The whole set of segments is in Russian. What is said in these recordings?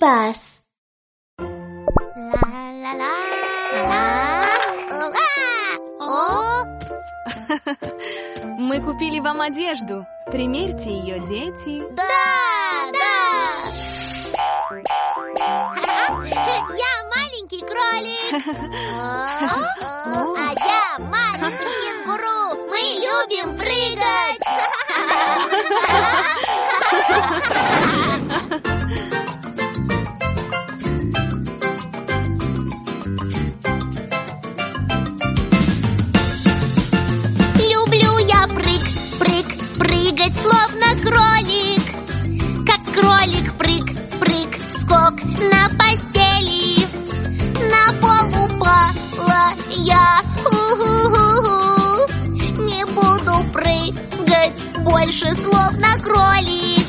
пас. Ла-ла-ла. Ура! О! Мы купили вам одежду. Примерьте ее, дети. Да, да. Я маленький кролик. кролик. Как кролик прыг, прыг, скок на постели. На пол упала я. У-ху-ху-ху. Не буду прыгать больше словно кролик.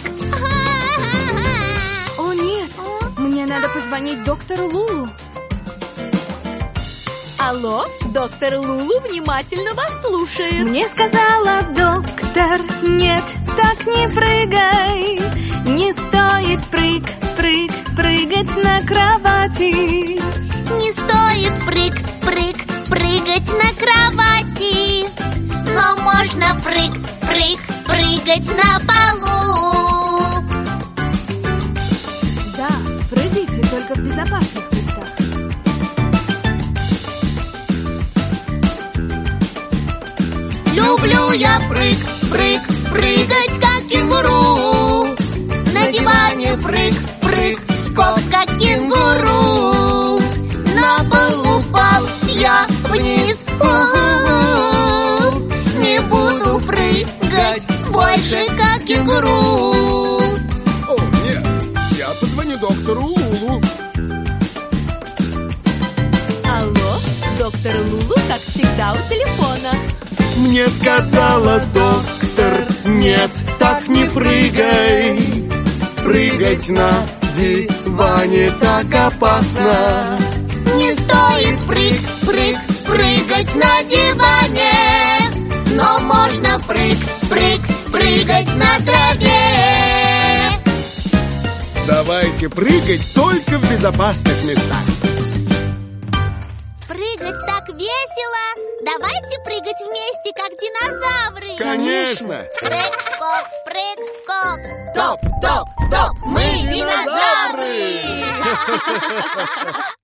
О, нет. Мне надо позвонить доктору Лулу. Алло, доктор Лулу внимательно вас слушает. Мне сказала доктор, нет, не прыгай. Не стоит прыг, прыг, прыгать на кровати. Не стоит прыг, прыг, прыгать на кровати. Но можно прыг, прыг, прыгать на полу. Да, прыгайте только в безопасных местах. Люблю я прыг, прыг, прыгать больше как кенгуру. О, нет, я позвоню доктору Лулу. Алло, доктор Лулу, как всегда, у телефона. Мне сказала доктор, нет, так не прыгай. Прыгать на диване так опасно. Не стоит прыг, прыг, прыгать на диване. Давайте прыгать только в безопасных местах. Прыгать так весело. Давайте прыгать вместе, как динозавры. Конечно. Прыг-скок, прыг-скок. Топ, топ, топ, мы динозавры!